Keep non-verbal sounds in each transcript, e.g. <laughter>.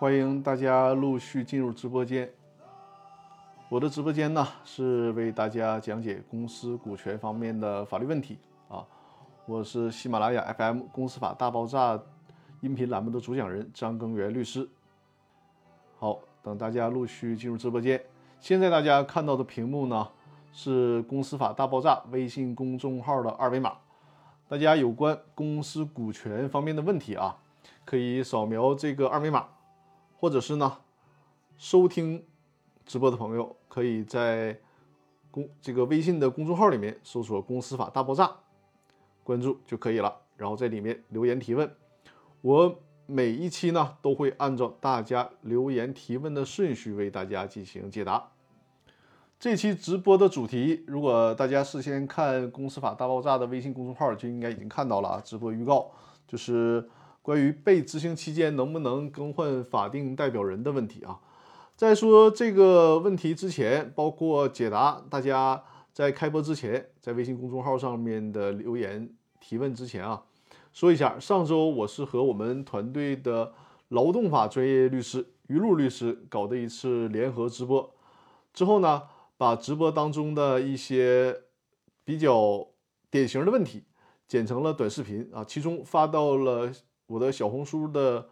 欢迎大家陆续进入直播间。我的直播间呢是为大家讲解公司股权方面的法律问题啊。我是喜马拉雅 FM《公司法大爆炸》音频栏目的主讲人张根源律师。好，等大家陆续进入直播间。现在大家看到的屏幕呢是《公司法大爆炸》微信公众号的二维码。大家有关公司股权方面的问题啊，可以扫描这个二维码。或者是呢，收听直播的朋友可以在公这个微信的公众号里面搜索“公司法大爆炸”，关注就可以了。然后在里面留言提问，我每一期呢都会按照大家留言提问的顺序为大家进行解答。这期直播的主题，如果大家事先看“公司法大爆炸”的微信公众号，就应该已经看到了啊。直播预告就是。关于被执行期间能不能更换法定代表人的问题啊，在说这个问题之前，包括解答大家在开播之前在微信公众号上面的留言提问之前啊，说一下，上周我是和我们团队的劳动法专业律师于璐律师搞的一次联合直播，之后呢，把直播当中的一些比较典型的问题剪成了短视频啊，其中发到了。我的小红书的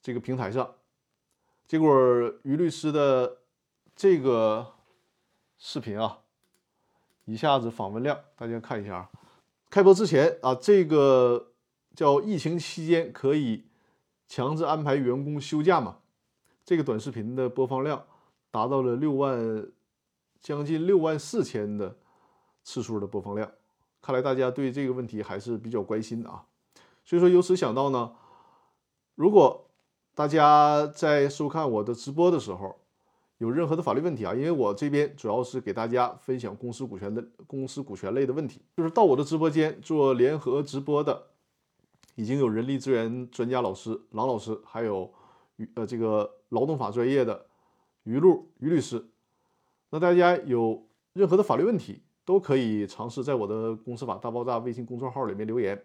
这个平台上，结果于律师的这个视频啊，一下子访问量，大家看一下啊。开播之前啊，这个叫疫情期间可以强制安排员工休假嘛？这个短视频的播放量达到了六万，将近六万四千的次数的播放量，看来大家对这个问题还是比较关心的啊。所以说，由此想到呢，如果大家在收看我的直播的时候有任何的法律问题啊，因为我这边主要是给大家分享公司股权的公司股权类的问题，就是到我的直播间做联合直播的，已经有人力资源专家老师郎老师，还有呃这个劳动法专业的于路于律师。那大家有任何的法律问题，都可以尝试在我的公司法大爆炸微信公众号里面留言。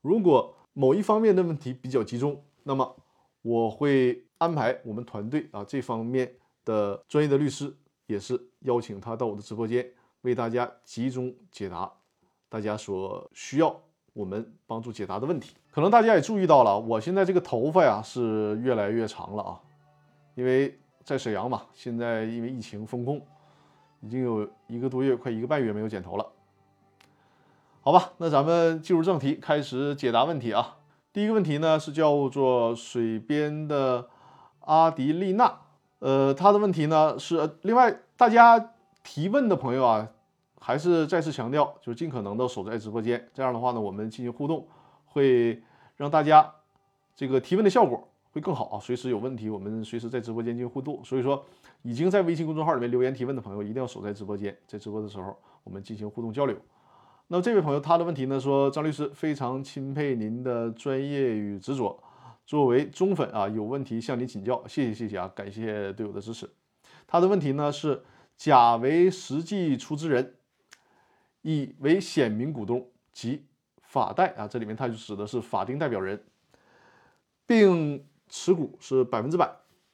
如果某一方面的问题比较集中，那么我会安排我们团队啊这方面的专业的律师，也是邀请他到我的直播间，为大家集中解答大家所需要我们帮助解答的问题。可能大家也注意到了，我现在这个头发呀是越来越长了啊，因为在沈阳嘛，现在因为疫情封控，已经有一个多月，快一个半月没有剪头了。好吧，那咱们进入正题，开始解答问题啊。第一个问题呢是叫做水边的阿迪丽娜，呃，他的问题呢是，另外大家提问的朋友啊，还是再次强调，就是尽可能的守在直播间，这样的话呢，我们进行互动，会让大家这个提问的效果会更好啊。随时有问题，我们随时在直播间进行互动。所以说，已经在微信公众号里面留言提问的朋友，一定要守在直播间，在直播的时候，我们进行互动交流。那这位朋友他的问题呢？说张律师非常钦佩您的专业与执着，作为忠粉啊，有问题向您请教，谢谢谢谢啊，感谢对我的支持。他的问题呢是甲为实际出资人，乙为显名股东及法代啊，这里面他就指的是法定代表人，并持股是百分之百。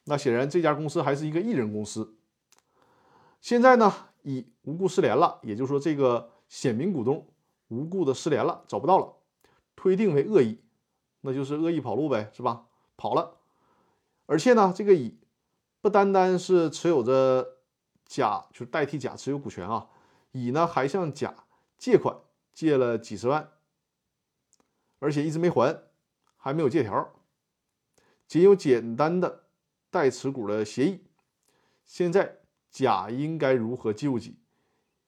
那显然这家公司还是一个艺人公司。现在呢，乙无故失联了，也就是说这个。显名股东无故的失联了，找不到了，推定为恶意，那就是恶意跑路呗，是吧？跑了，而且呢，这个乙不单单是持有着甲，就是代替甲持有股权啊，乙呢还向甲借款，借了几十万，而且一直没还，还没有借条，仅有简单的代持股的协议。现在甲应该如何救济？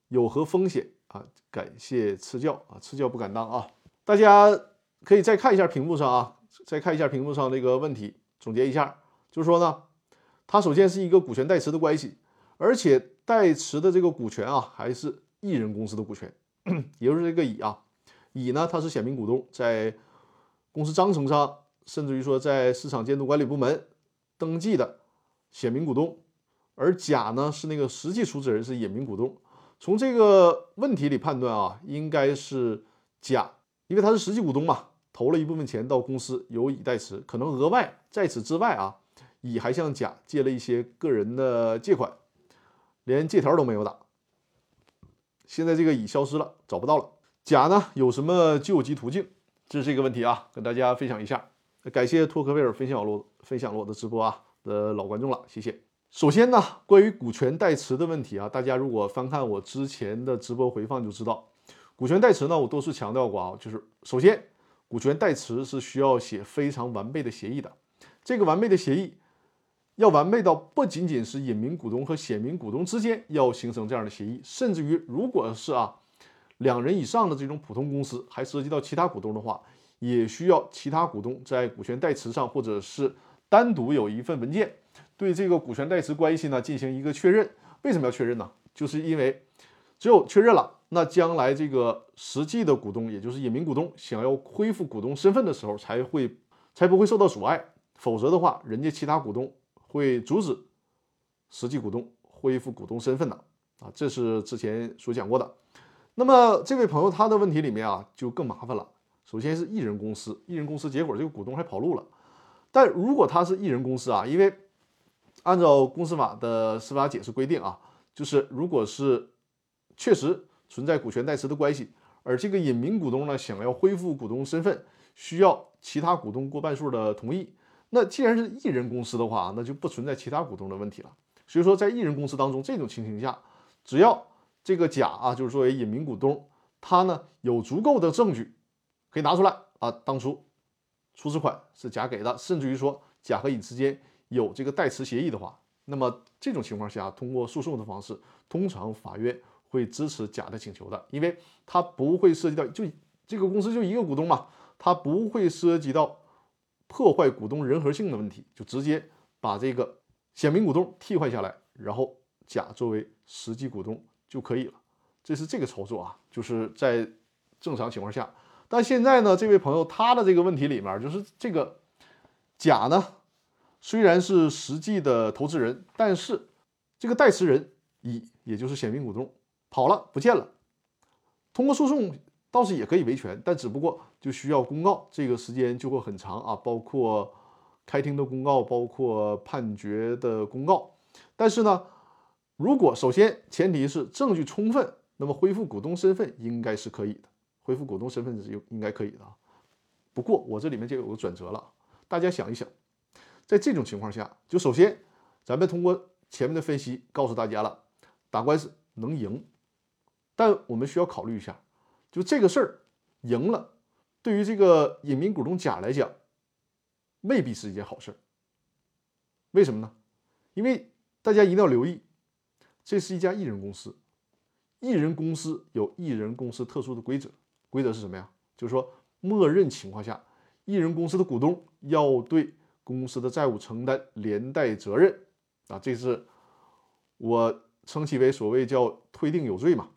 有何风险？啊，感谢赐教啊，赐教不敢当啊！大家可以再看一下屏幕上啊，再看一下屏幕上这个问题，总结一下，就是说呢，他首先是一个股权代持的关系，而且代持的这个股权啊，还是艺人公司的股权，<clears throat> 也就是这个乙啊，乙呢他是显名股东，在公司章程上，甚至于说在市场监督管理部门登记的显名股东，而甲呢是那个实际出资人，是隐名股东。从这个问题里判断啊，应该是甲，因为他是实际股东嘛，投了一部分钱到公司，由乙代持。可能额外在此之外啊，乙还向甲借了一些个人的借款，连借条都没有打。现在这个乙消失了，找不到了。甲呢有什么救急途径？这是一个问题啊，跟大家分享一下。感谢托克维尔分享了分享了我的直播啊的老观众了，谢谢。首先呢，关于股权代持的问题啊，大家如果翻看我之前的直播回放就知道，股权代持呢，我多次强调过啊，就是首先，股权代持是需要写非常完备的协议的，这个完备的协议要完备到不仅仅是隐名股东和显名股东之间要形成这样的协议，甚至于如果是啊两人以上的这种普通公司，还涉及到其他股东的话。也需要其他股东在股权代持上，或者是单独有一份文件，对这个股权代持关系呢进行一个确认。为什么要确认呢？就是因为只有确认了，那将来这个实际的股东，也就是隐名股东，想要恢复股东身份的时候，才会才不会受到阻碍。否则的话，人家其他股东会阻止实际股东恢复股东身份的啊，这是之前所讲过的。那么这位朋友他的问题里面啊，就更麻烦了。首先是一人公司，一人公司，结果这个股东还跑路了。但如果他是一人公司啊，因为按照公司法的司法解释规定啊，就是如果是确实存在股权代持的关系，而这个隐名股东呢想要恢复股东身份，需要其他股东过半数的同意。那既然是一人公司的话，那就不存在其他股东的问题了。所以说，在一人公司当中，这种情形下，只要这个甲啊，就是作为隐名股东，他呢有足够的证据。可以拿出来啊！当初出资款是甲给的，甚至于说甲和乙之间有这个代持协议的话，那么这种情况下，通过诉讼的方式，通常法院会支持甲的请求的，因为他不会涉及到就这个公司就一个股东嘛，他不会涉及到破坏股东人和性的问题，就直接把这个显名股东替换下来，然后甲作为实际股东就可以了。这是这个操作啊，就是在正常情况下。但现在呢，这位朋友他的这个问题里面，就是这个甲呢，虽然是实际的投资人，但是这个代持人乙，也就是显名股东跑了不见了。通过诉讼倒是也可以维权，但只不过就需要公告，这个时间就会很长啊，包括开庭的公告，包括判决的公告。但是呢，如果首先前提是证据充分，那么恢复股东身份应该是可以的。恢复股东身份是应该可以的，不过我这里面就有个转折了，大家想一想，在这种情况下，就首先咱们通过前面的分析告诉大家了，打官司能赢，但我们需要考虑一下，就这个事儿赢了，对于这个隐名股东甲来讲，未必是一件好事儿。为什么呢？因为大家一定要留意，这是一家艺人公司，艺人公司有艺人公司特殊的规则。规则是什么呀？就是说，默认情况下，艺人公司的股东要对公司的债务承担连带责任啊，这是我称其为所谓叫推定有罪嘛。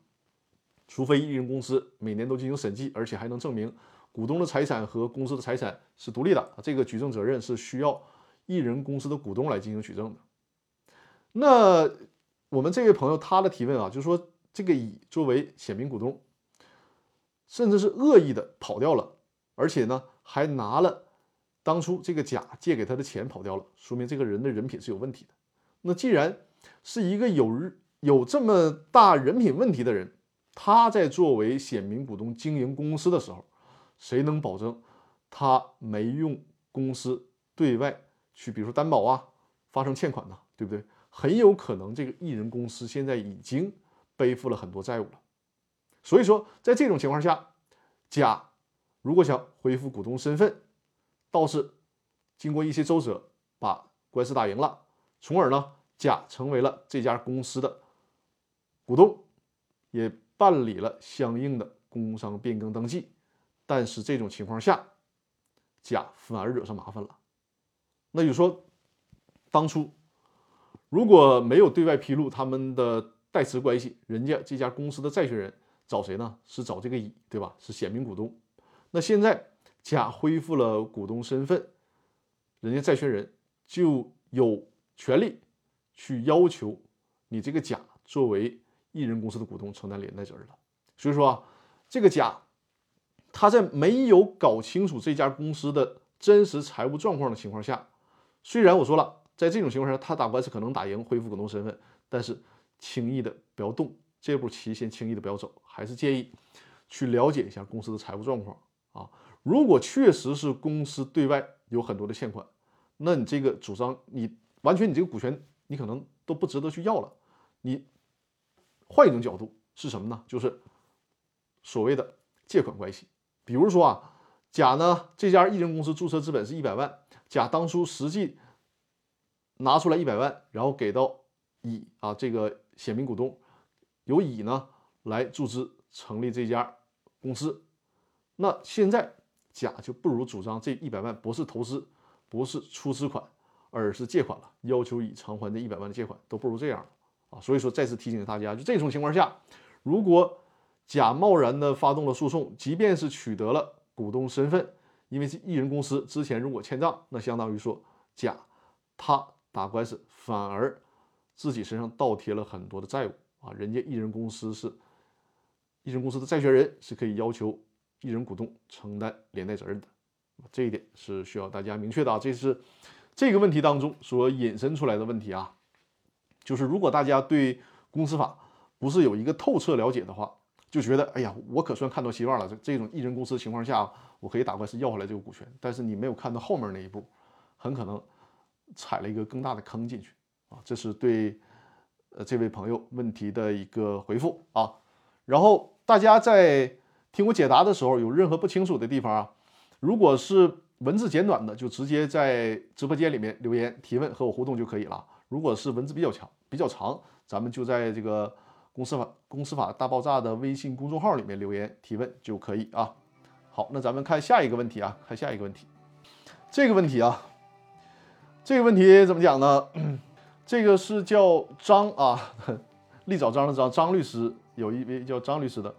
除非艺人公司每年都进行审计，而且还能证明股东的财产和公司的财产是独立的，这个举证责任是需要艺人公司的股东来进行举证的。那我们这位朋友他的提问啊，就是说这个乙作为显名股东。甚至是恶意的跑掉了，而且呢，还拿了当初这个甲借给他的钱跑掉了，说明这个人的人品是有问题的。那既然是一个有有这么大人品问题的人，他在作为显名股东经营公司的时候，谁能保证他没用公司对外去，比如说担保啊，发生欠款呢？对不对？很有可能这个艺人公司现在已经背负了很多债务了。所以说，在这种情况下，甲如果想恢复股东身份，倒是经过一些周折把官司打赢了，从而呢，甲成为了这家公司的股东，也办理了相应的工商变更登记。但是这种情况下，甲反而惹上麻烦了。那就说，当初如果没有对外披露他们的代持关系，人家这家公司的债权人。找谁呢？是找这个乙，对吧？是显名股东。那现在甲恢复了股东身份，人家债权人就有权利去要求你这个甲作为艺人公司的股东承担连带责任了。所以说啊，这个甲他在没有搞清楚这家公司的真实财务状况的情况下，虽然我说了在这种情况下，他打官司可能打赢，恢复股东身份，但是轻易的不要动这步棋，先轻易的不要走，还是建议去了解一下公司的财务状况啊。如果确实是公司对外有很多的欠款，那你这个主张，你完全你这个股权，你可能都不值得去要了。你换一种角度是什么呢？就是所谓的借款关系。比如说啊，甲呢这家艺人公司注册资本是一百万，甲当初实际拿出来一百万，然后给到乙啊这个显名股东，由乙呢来注资成立这家公司。那现在甲就不如主张这一百万不是投资，不是出资款，而是借款了，要求乙偿还这一百万的借款，都不如这样啊。所以说再次提醒大家，就这种情况下，如果甲贸然的发动了诉讼，即便是取得了股东身份，因为是艺人公司之前如果欠账，那相当于说甲他打官司反而自己身上倒贴了很多的债务啊，人家艺人公司是艺人公司的债权人，是可以要求艺人股东承担连带责任的，这一点是需要大家明确的啊，这是这个问题当中所引申出来的问题啊，就是如果大家对公司法不是有一个透彻了解的话。就觉得，哎呀，我可算看到希望了。这这种艺人公司情况下，我可以打官司要回来这个股权。但是你没有看到后面那一步，很可能踩了一个更大的坑进去啊。这是对呃这位朋友问题的一个回复啊。然后大家在听我解答的时候，有任何不清楚的地方啊，如果是文字简短的，就直接在直播间里面留言提问和我互动就可以了。如果是文字比较强、比较长，咱们就在这个。公司法公司法大爆炸的微信公众号里面留言提问就可以啊。好，那咱们看下一个问题啊，看下一个问题。这个问题啊，这个问题怎么讲呢？<coughs> 这个是叫张啊，<laughs> 立早张的张，张律师有一位叫张律师的。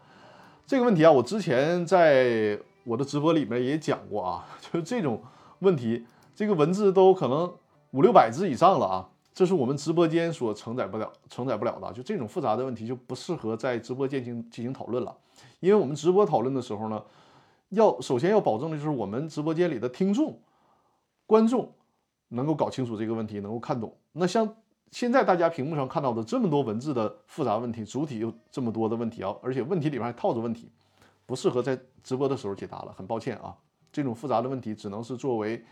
这个问题啊，我之前在我的直播里面也讲过啊，<laughs> 就是这种问题，这个文字都可能五六百字以上了啊。这是我们直播间所承载不了、承载不了的，就这种复杂的问题就不适合在直播间进进行讨论了。因为我们直播讨论的时候呢，要首先要保证的就是我们直播间里的听众、观众能够搞清楚这个问题，能够看懂。那像现在大家屏幕上看到的这么多文字的复杂问题，主体又这么多的问题啊，而且问题里面还套着问题，不适合在直播的时候解答了。很抱歉啊，这种复杂的问题只能是作为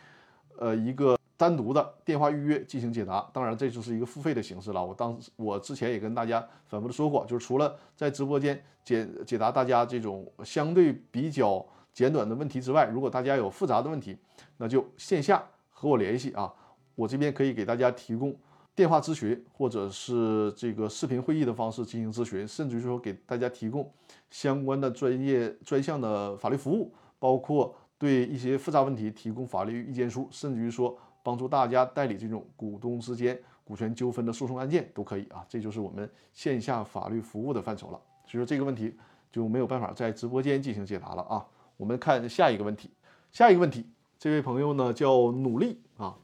呃一个。单独的电话预约进行解答，当然这就是一个付费的形式了。我当时我之前也跟大家反复的说过，就是除了在直播间解解答大家这种相对比较简短的问题之外，如果大家有复杂的问题，那就线下和我联系啊，我这边可以给大家提供电话咨询，或者是这个视频会议的方式进行咨询，甚至于说给大家提供相关的专业专项的法律服务，包括对一些复杂问题提供法律意见书，甚至于说。帮助大家代理这种股东之间股权纠纷的诉讼案件都可以啊，这就是我们线下法律服务的范畴了。所以说这个问题就没有办法在直播间进行解答了啊。我们看下一个问题，下一个问题，这位朋友呢叫努力啊，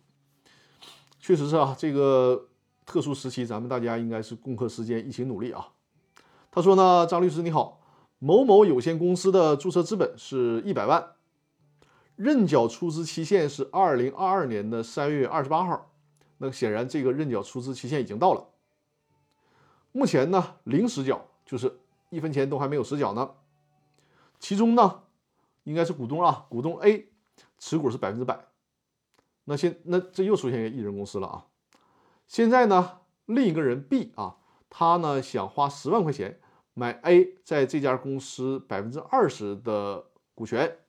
确实是啊，这个特殊时期咱们大家应该是共克时艰，一起努力啊。他说呢，张律师你好，某某有限公司的注册资本是一百万。认缴出资期限是二零二二年的三月二十八号，那显然这个认缴出资期限已经到了。目前呢，零实缴，就是一分钱都还没有实缴呢。其中呢，应该是股东啊，股东 A 持股是百分之百。那现那这又出现一个艺人公司了啊。现在呢，另一个人 B 啊，他呢想花十万块钱买 A 在这家公司百分之二十的股权。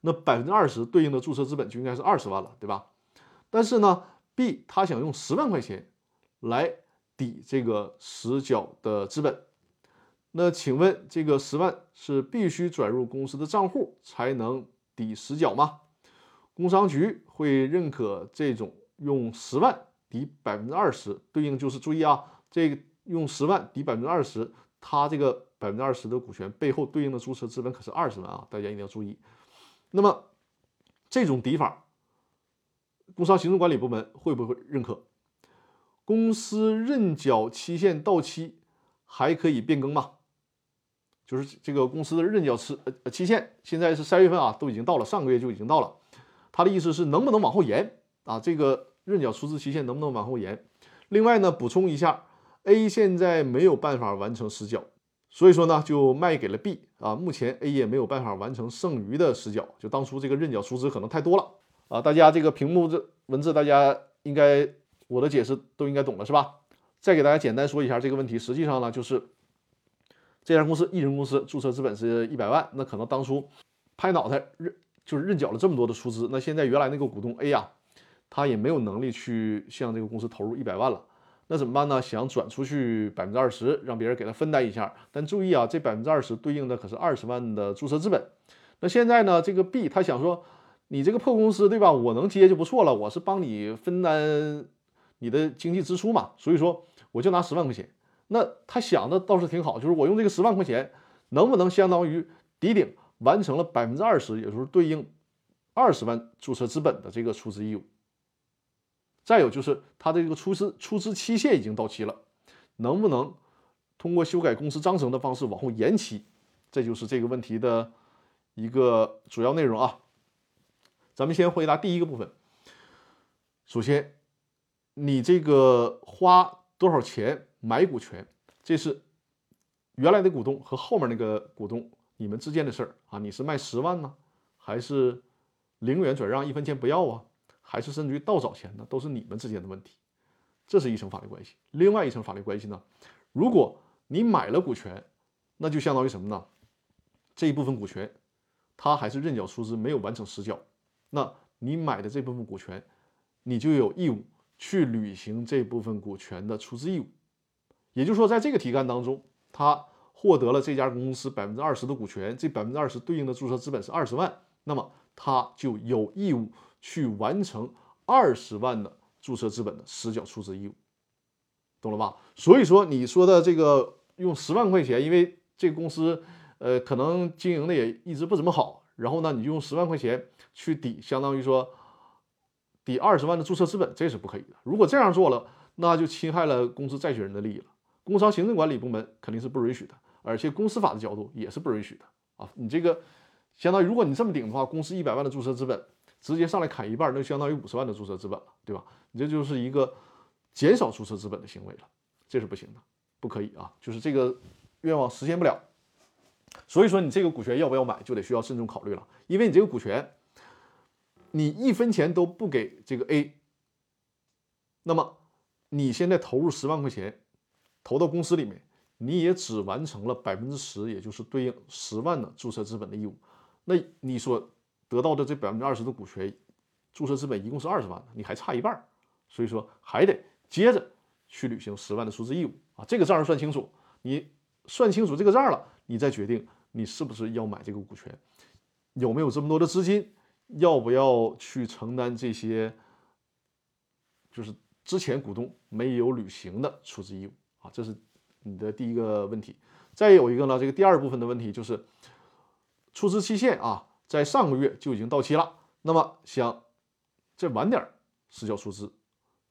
那百分之二十对应的注册资本就应该是二十万了，对吧？但是呢，B 他想用十万块钱来抵这个实缴的资本，那请问这个十万是必须转入公司的账户才能抵实缴吗？工商局会认可这种用十万抵百分之二十，对应就是注意啊，这个用十万抵百分之二十，它这个百分之二十的股权背后对应的注册资本可是二十万啊，大家一定要注意。那么，这种抵法，工商行政管理部门会不会认可？公司认缴期限到期还可以变更吗？就是这个公司的认缴期呃期限现在是三月份啊，都已经到了，上个月就已经到了。他的意思是能不能往后延啊？这个认缴出资期限能不能往后延？另外呢，补充一下，A 现在没有办法完成实缴，所以说呢就卖给了 B 啊。目前 A 也没有办法完成剩余的实缴，就当初这个认缴出资可能太多了啊。大家这个屏幕这文字，大家应该我的解释都应该懂了是吧？再给大家简单说一下这个问题，实际上呢就是这家公司一人公司注册资本是一百万，那可能当初拍脑袋认。就是认缴了这么多的出资，那现在原来那个股东 A 呀，他也没有能力去向这个公司投入一百万了，那怎么办呢？想转出去百分之二十，让别人给他分担一下。但注意啊，这百分之二十对应的可是二十万的注册资本。那现在呢，这个 B 他想说，你这个破公司对吧？我能接就不错了，我是帮你分担你的经济支出嘛，所以说我就拿十万块钱。那他想的倒是挺好，就是我用这个十万块钱，能不能相当于抵顶？完成了百分之二十，也就是对应二十万注册资本的这个出资义务。再有就是他的这个出资出资期限已经到期了，能不能通过修改公司章程的方式往后延期？这就是这个问题的一个主要内容啊。咱们先回答第一个部分。首先，你这个花多少钱买股权，这是原来的股东和后面那个股东。你们之间的事儿啊，你是卖十万呢，还是零元转让一分钱不要啊，还是甚至于倒找钱呢？都是你们之间的问题，这是一层法律关系。另外一层法律关系呢，如果你买了股权，那就相当于什么呢？这一部分股权，它还是认缴出资没有完成实缴，那你买的这部分股权，你就有义务去履行这部分股权的出资义务。也就是说，在这个题干当中，它。获得了这家公司百分之二十的股权，这百分之二十对应的注册资本是二十万，那么他就有义务去完成二十万的注册资本的实缴出资义务，懂了吧？所以说你说的这个用十万块钱，因为这个公司呃可能经营的也一直不怎么好，然后呢你就用十万块钱去抵，相当于说抵二十万的注册资本，这是不可以的。如果这样做了，那就侵害了公司债权人的利益了，工商行政管理部门肯定是不允许的。而且公司法的角度也是不允许的啊！你这个相当于，如果你这么顶的话，公司一百万的注册资本直接上来砍一半，那就相当于五十万的注册资本了，对吧？你这就是一个减少注册资本的行为了，这是不行的，不可以啊！就是这个愿望实现不了。所以说，你这个股权要不要买，就得需要慎重考虑了，因为你这个股权，你一分钱都不给这个 A，那么你现在投入十万块钱，投到公司里面。你也只完成了百分之十，也就是对应十万的注册资本的义务。那你所得到的这百分之二十的股权，注册资本一共是二十万，你还差一半，所以说还得接着去履行十万的出资义务啊。这个账算清楚，你算清楚这个账了，你再决定你是不是要买这个股权，有没有这么多的资金，要不要去承担这些，就是之前股东没有履行的出资义务啊。这是。你的第一个问题，再有一个呢，这个第二部分的问题就是，出资期限啊，在上个月就已经到期了，那么想再晚点实缴出资，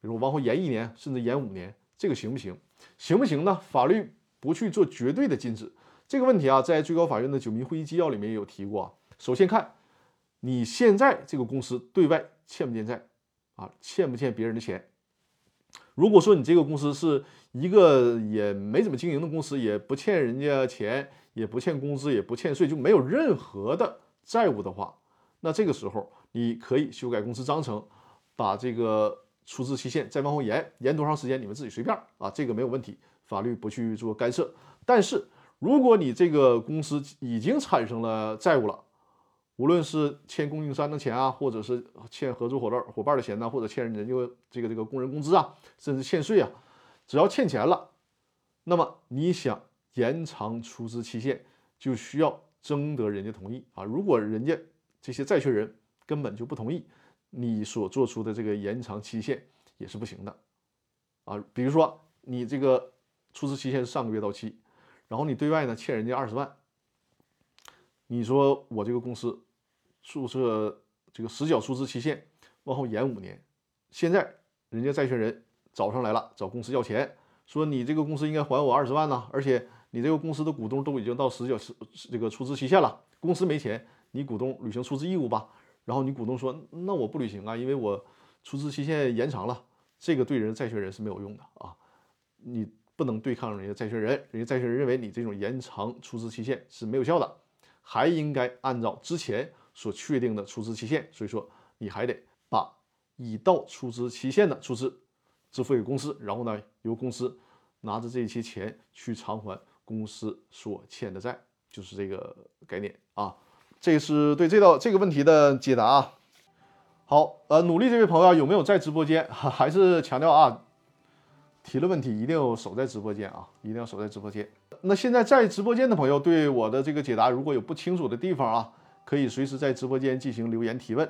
比如往后延一年，甚至延五年，这个行不行？行不行呢？法律不去做绝对的禁止这个问题啊，在最高法院的九民会议纪要里面也有提过啊。首先看你现在这个公司对外欠不欠债啊，欠不欠别人的钱？如果说你这个公司是一个也没怎么经营的公司，也不欠人家钱，也不欠工资，也不欠税，就没有任何的债务的话，那这个时候你可以修改公司章程，把这个出资期限再往后延，延多长时间你们自己随便啊，这个没有问题，法律不去做干涉。但是如果你这个公司已经产生了债务了，无论是欠供应商的钱啊，或者是欠合作伙伴伙伴的钱呢，或者欠人家这个这个工人工资啊，甚至欠税啊，只要欠钱了，那么你想延长出资期限，就需要征得人家同意啊。如果人家这些债权人根本就不同意，你所做出的这个延长期限也是不行的啊。比如说你这个出资期限是上个月到期，然后你对外呢欠人家二十万，你说我这个公司。注册这个实缴出资期限往后延五年，现在人家债权人找上来了，找公司要钱，说你这个公司应该还我二十万呢，而且你这个公司的股东都已经到实缴实这个出资期限了，公司没钱，你股东履行出资义务吧。然后你股东说，那我不履行啊，因为我出资期限延长了，这个对人债权人是没有用的啊，你不能对抗人家债权人，人家债权人认为你这种延长出资期限是没有效的，还应该按照之前所确定的出资期限，所以说你还得把已到出资期限的出资支付给公司，然后呢由公司拿着这些钱去偿还公司所欠的债，就是这个概念啊。这是对这道这个问题的解答啊。好，呃，努力这位朋友有没有在直播间？<laughs> 还是强调啊，提了问题一定要守在直播间啊，一定要守在直播间。那现在在直播间的朋友对我的这个解答如果有不清楚的地方啊，可以随时在直播间进行留言提问。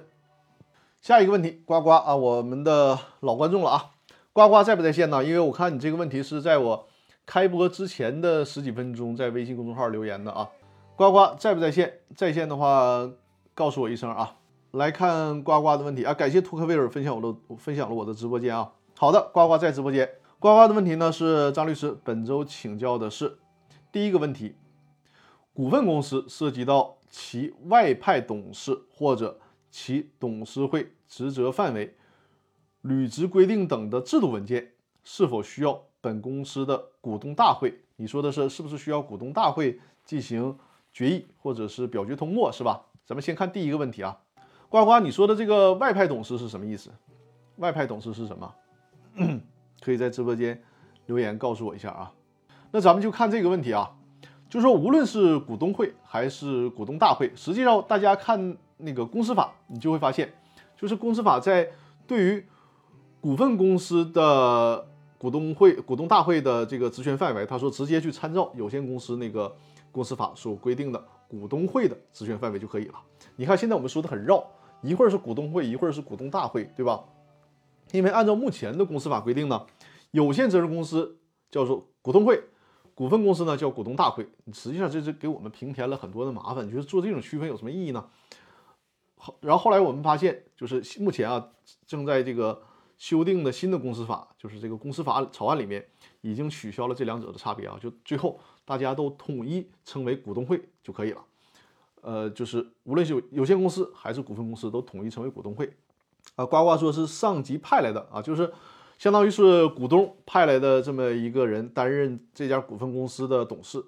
下一个问题，呱呱啊，我们的老观众了啊，呱呱在不在线呢？因为我看你这个问题是在我开播之前的十几分钟在微信公众号留言的啊。呱呱在不在线？在线的话告诉我一声啊。来看呱呱的问题啊，感谢图克威尔分享我的分享了我的直播间啊。好的，呱呱在直播间。呱呱的问题呢是张律师本周请教的是第一个问题：股份公司涉及到其外派董事或者其董事会职责范围、履职规定等的制度文件，是否需要本公司的股东大会？你说的是是不是需要股东大会进行决议或者是表决通过是吧？咱们先看第一个问题啊。呱呱，你说的这个外派董事是什么意思？外派董事是什么？<clears throat> 可以在直播间留言告诉我一下啊。那咱们就看这个问题啊，就是说无论是股东会还是股东大会，实际上大家看那个公司法，你就会发现，就是公司法在对于股份公司的股东会、股东大会的这个职权范围，他说直接去参照有限公司那个公司法所规定的股东会的职权范围就可以了。你看现在我们说的很绕。一会儿是股东会，一会儿是股东大会，对吧？因为按照目前的公司法规定呢，有限责任公司叫做股东会，股份公司呢叫股东大会。实际上这是给我们平添了很多的麻烦。你说做这种区分有什么意义呢？好，然后后来我们发现，就是目前啊正在这个修订的新的公司法，就是这个公司法草案里面已经取消了这两者的差别啊，就最后大家都统一称为股东会就可以了。呃，就是无论是有有限公司还是股份公司，都统一成为股东会。啊，呱呱说是上级派来的啊，就是相当于是股东派来的这么一个人担任这家股份公司的董事。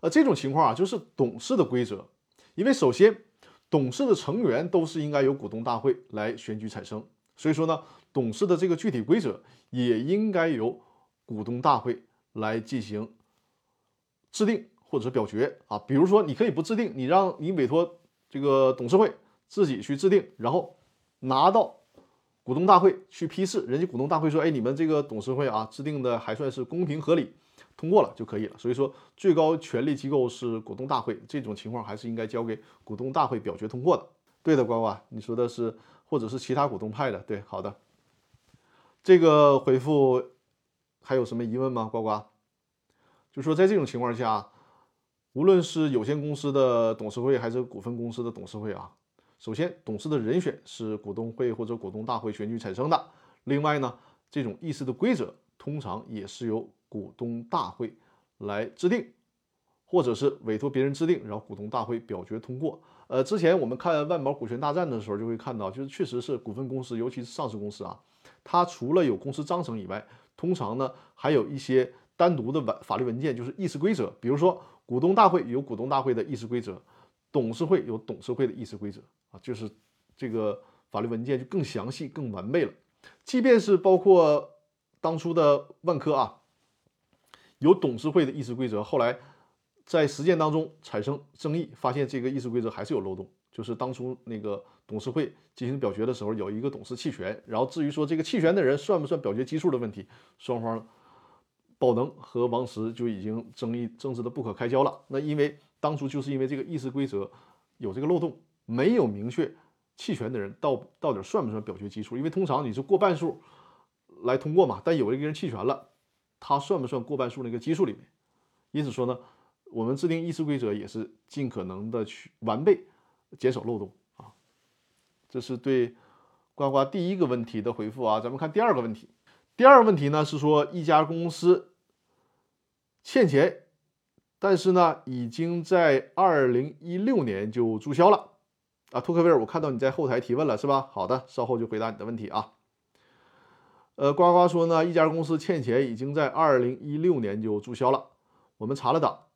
呃，这种情况啊，就是董事的规则。因为首先，董事的成员都是应该由股东大会来选举产生，所以说呢，董事的这个具体规则也应该由股东大会来进行制定。或者是表决啊，比如说你可以不制定，你让你委托这个董事会自己去制定，然后拿到股东大会去批示，人家股东大会说，哎，你们这个董事会啊制定的还算是公平合理，通过了就可以了。所以说最高权力机构是股东大会，这种情况还是应该交给股东大会表决通过的。对的，呱呱，你说的是或者是其他股东派的，对，好的。这个回复还有什么疑问吗？呱呱，就说在这种情况下。无论是有限公司的董事会还是股份公司的董事会啊，首先董事的人选是股东会或者股东大会选举产生的。另外呢，这种议事的规则通常也是由股东大会来制定，或者是委托别人制定，然后股东大会表决通过。呃，之前我们看万宝股权大战的时候，就会看到，就是确实是股份公司，尤其是上市公司啊，它除了有公司章程以外，通常呢还有一些单独的文法律文件，就是议事规则，比如说。股东大会有股东大会的议事规则，董事会有董事会的议事规则啊，就是这个法律文件就更详细、更完备了。即便是包括当初的万科啊，有董事会的议事规则，后来在实践当中产生争议，发现这个议事规则还是有漏洞。就是当初那个董事会进行表决的时候，有一个董事弃权，然后至于说这个弃权的人算不算表决基数的问题，双方。宝能和王石就已经争议争执的不可开交了。那因为当初就是因为这个议事规则有这个漏洞，没有明确弃权的人到到底算不算表决基数？因为通常你是过半数来通过嘛，但有一个人弃权了，他算不算过半数那个基数里面？因此说呢，我们制定议事规则也是尽可能的去完备，减少漏洞啊。这是对呱呱第一个问题的回复啊。咱们看第二个问题，第二个问题呢是说一家公司。欠钱，但是呢，已经在二零一六年就注销了啊。托克维尔，我看到你在后台提问了，是吧？好的，稍后就回答你的问题啊。呃，呱呱说呢，一家公司欠钱已经在二零一六年就注销了。我们查了档，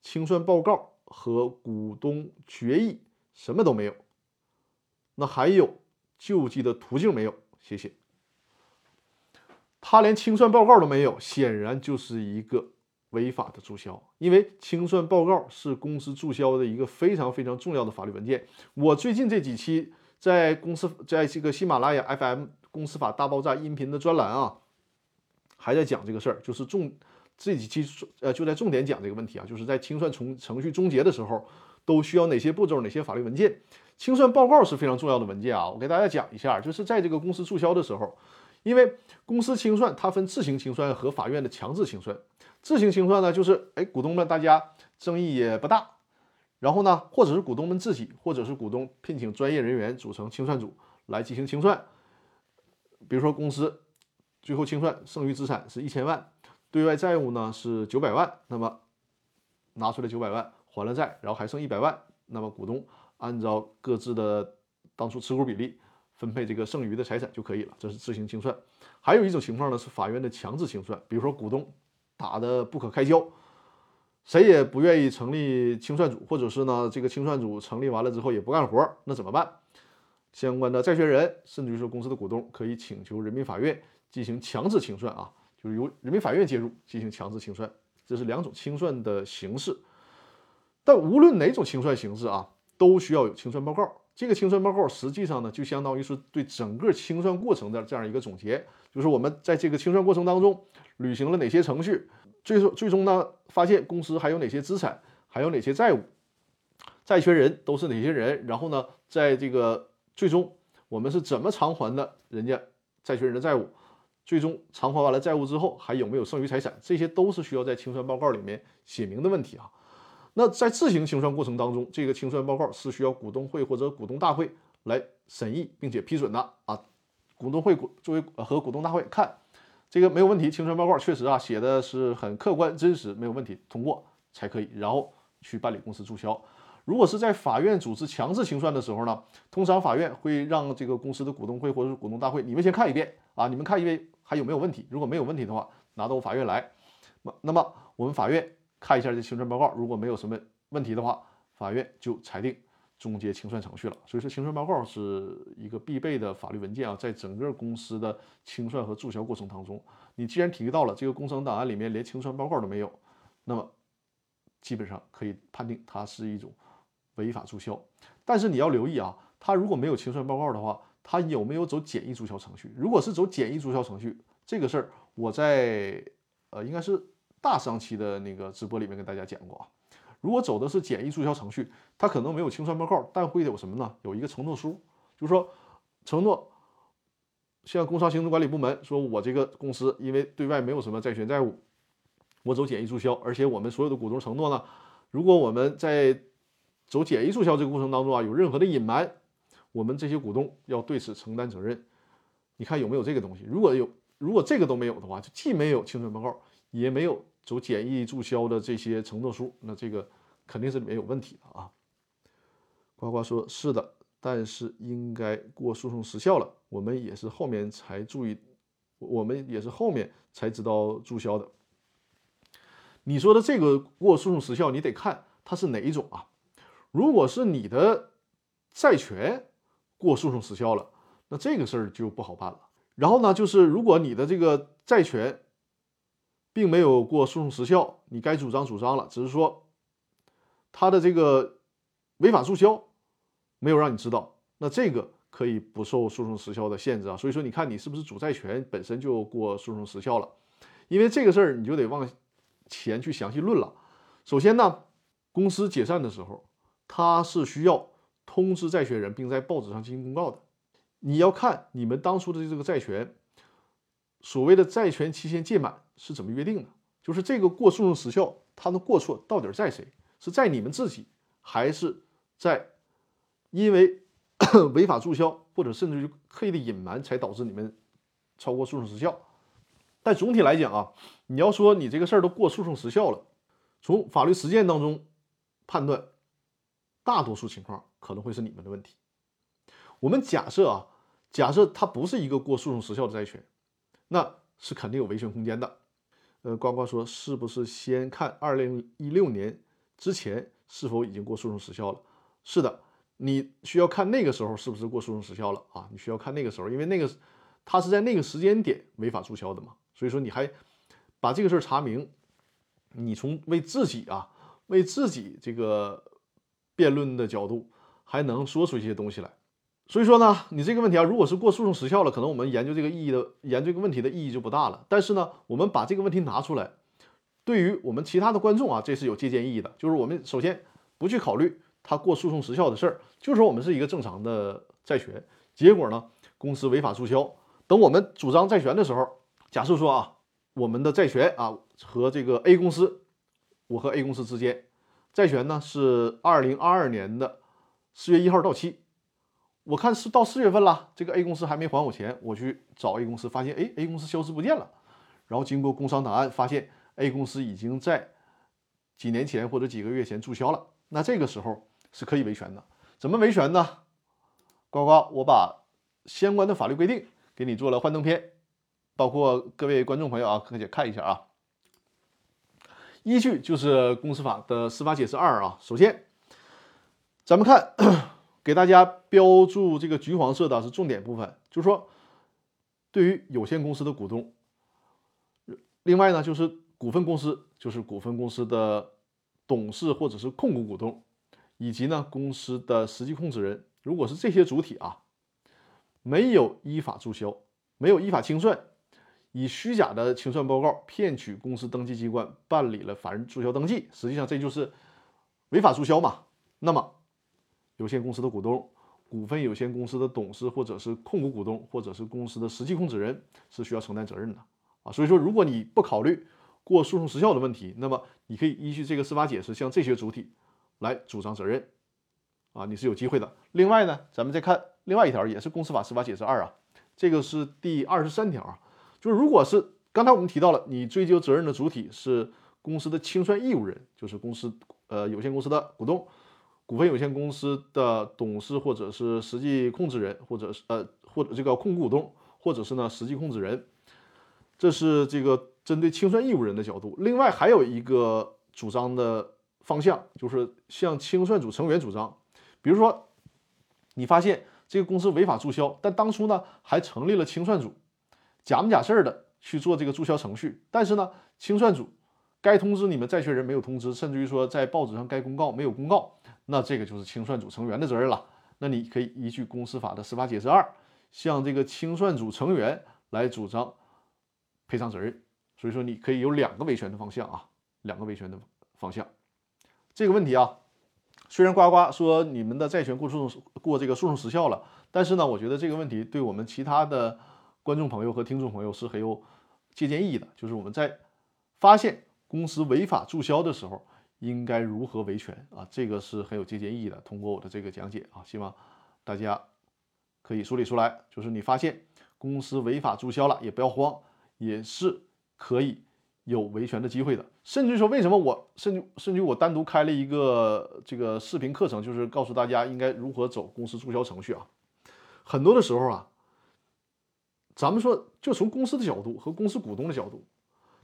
清算报告和股东决议什么都没有。那还有救济的途径没有？谢谢。他连清算报告都没有，显然就是一个违法的注销。因为清算报告是公司注销的一个非常非常重要的法律文件。我最近这几期在公司在这个喜马拉雅 FM 公司法大爆炸音频的专栏啊，还在讲这个事儿，就是重这几期呃就在重点讲这个问题啊，就是在清算程程序终结的时候，都需要哪些步骤、哪些法律文件？清算报告是非常重要的文件啊，我给大家讲一下，就是在这个公司注销的时候。因为公司清算，它分自行清算和法院的强制清算。自行清算呢，就是哎，股东们大家争议也不大，然后呢，或者是股东们自己，或者是股东聘请专业人员组成清算组来进行清算。比如说公司最后清算剩余资产是一千万，对外债务呢是九百万，那么拿出来九百万还了债，然后还剩一百万，那么股东按照各自的当初持股比例。分配这个剩余的财产就可以了，这是自行清算。还有一种情况呢，是法院的强制清算。比如说股东打的不可开交，谁也不愿意成立清算组，或者是呢这个清算组成立完了之后也不干活，那怎么办？相关的债权人，甚至于说公司的股东，可以请求人民法院进行强制清算啊，就是由人民法院介入进行强制清算。这是两种清算的形式。但无论哪种清算形式啊，都需要有清算报告。这个清算报告实际上呢，就相当于是对整个清算过程的这样一个总结，就是我们在这个清算过程当中履行了哪些程序，最终最终呢发现公司还有哪些资产，还有哪些债务，债权人都是哪些人，然后呢，在这个最终我们是怎么偿还的人家债权人的债务，最终偿还完了债务之后还有没有剩余财产，这些都是需要在清算报告里面写明的问题啊。那在自行清算过程当中，这个清算报告是需要股东会或者股东大会来审议并且批准的啊。股东会股作为和股东大会看这个没有问题，清算报告确实啊写的是很客观真实，没有问题，通过才可以，然后去办理公司注销。如果是在法院组织强制清算的时候呢，通常法院会让这个公司的股东会或者是股东大会，你们先看一遍啊，你们看一遍还有没有问题？如果没有问题的话，拿到法院来，那那么我们法院。看一下这清算报告，如果没有什么问题的话，法院就裁定终结清算程序了。所以说，清算报告是一个必备的法律文件啊，在整个公司的清算和注销过程当中，你既然提到了这个工程档案里面连清算报告都没有，那么基本上可以判定它是一种违法注销。但是你要留意啊，它如果没有清算报告的话，它有没有走简易注销程序？如果是走简易注销程序，这个事儿我在呃应该是。大上期的那个直播里面跟大家讲过啊，如果走的是简易注销程序，它可能没有清算报告，但会有什么呢？有一个承诺书，就是说承诺向工商行政管理部门说，我这个公司因为对外没有什么债权债务，我走简易注销，而且我们所有的股东承诺呢，如果我们在走简易注销这个过程当中啊，有任何的隐瞒，我们这些股东要对此承担责任。你看有没有这个东西？如果有，如果这个都没有的话，就既没有清算报告，也没有。走简易注销的这些承诺书，那这个肯定是没有问题的啊。呱呱说：“是的，但是应该过诉讼时效了，我们也是后面才注意，我们也是后面才知道注销的。”你说的这个过诉讼时效，你得看它是哪一种啊？如果是你的债权过诉讼时效了，那这个事儿就不好办了。然后呢，就是如果你的这个债权，并没有过诉讼时效，你该主张主张了，只是说他的这个违法注销没有让你知道，那这个可以不受诉讼时效的限制啊。所以说，你看你是不是主债权本身就过诉讼时效了？因为这个事儿你就得往前去详细论了。首先呢，公司解散的时候，他是需要通知债权人，并在报纸上进行公告的。你要看你们当初的这个债权。所谓的债权期限届满是怎么约定的？就是这个过诉讼时效，它的过错到底在谁？是在你们自己，还是在因为 <coughs> 违法注销或者甚至于刻意的隐瞒才导致你们超过诉讼时效？但总体来讲啊，你要说你这个事儿都过诉讼时效了，从法律实践当中判断，大多数情况可能会是你们的问题。我们假设啊，假设它不是一个过诉讼时效的债权。那是肯定有维权空间的。呃，呱呱说是不是先看二零一六年之前是否已经过诉讼时效了？是的，你需要看那个时候是不是过诉讼时效了啊？你需要看那个时候，因为那个他是在那个时间点违法注销的嘛，所以说你还把这个事儿查明，你从为自己啊为自己这个辩论的角度还能说出一些东西来。所以说呢，你这个问题啊，如果是过诉讼时效了，可能我们研究这个意义的研究这个问题的意义就不大了。但是呢，我们把这个问题拿出来，对于我们其他的观众啊，这是有借鉴意义的。就是我们首先不去考虑他过诉讼时效的事儿，就说我们是一个正常的债权。结果呢，公司违法注销。等我们主张债权的时候，假设说啊，我们的债权啊和这个 A 公司，我和 A 公司之间债权呢是二零二二年的四月一号到期。我看是到四月份了，这个 A 公司还没还我钱，我去找 A 公司，发现哎，A 公司消失不见了。然后经过工商档案，发现 A 公司已经在几年前或者几个月前注销了。那这个时候是可以维权的。怎么维权呢？呱呱，我把相关的法律规定给你做了幻灯片，包括各位观众朋友啊，可以看一下啊。依据就是公司法的司法解释二啊。首先，咱们看。给大家标注这个橘黄色的是重点部分，就是说，对于有限公司的股东，另外呢就是股份公司，就是股份公司的董事或者是控股股东，以及呢公司的实际控制人，如果是这些主体啊，没有依法注销，没有依法清算，以虚假的清算报告骗取公司登记机关办理了法人注销登记，实际上这就是违法注销嘛，那么。有限公司的股东、股份有限公司的董事或者是控股股东，或者是公司的实际控制人是需要承担责任的啊。所以说，如果你不考虑过诉讼时效的问题，那么你可以依据这个司法解释向这些主体来主张责任啊，你是有机会的。另外呢，咱们再看另外一条，也是公司法司法解释二啊，这个是第二十三条啊，就是如果是刚才我们提到了，你追究责任的主体是公司的清算义务人，就是公司呃有限公司的股东。股份有限公司的董事或者是实际控制人，或者是呃或者这个控股股东，或者是呢实际控制人，这是这个针对清算义务人的角度。另外还有一个主张的方向，就是向清算组成员主张。比如说，你发现这个公司违法注销，但当初呢还成立了清算组，假模假式的去做这个注销程序，但是呢清算组该通知你们债权人没有通知，甚至于说在报纸上该公告没有公告。那这个就是清算组成员的责任了。那你可以依据公司法的司法解释二，向这个清算组成员来主张赔偿责任。所以说，你可以有两个维权的方向啊，两个维权的方向。这个问题啊，虽然呱呱说你们的债权过诉讼过这个诉讼时效了，但是呢，我觉得这个问题对我们其他的观众朋友和听众朋友是很有借鉴意义的。就是我们在发现公司违法注销的时候。应该如何维权啊？这个是很有借鉴意义的。通过我的这个讲解啊，希望大家可以梳理出来。就是你发现公司违法注销了，也不要慌，也是可以有维权的机会的。甚至说，为什么我甚至甚至我单独开了一个这个视频课程，就是告诉大家应该如何走公司注销程序啊。很多的时候啊，咱们说就从公司的角度和公司股东的角度，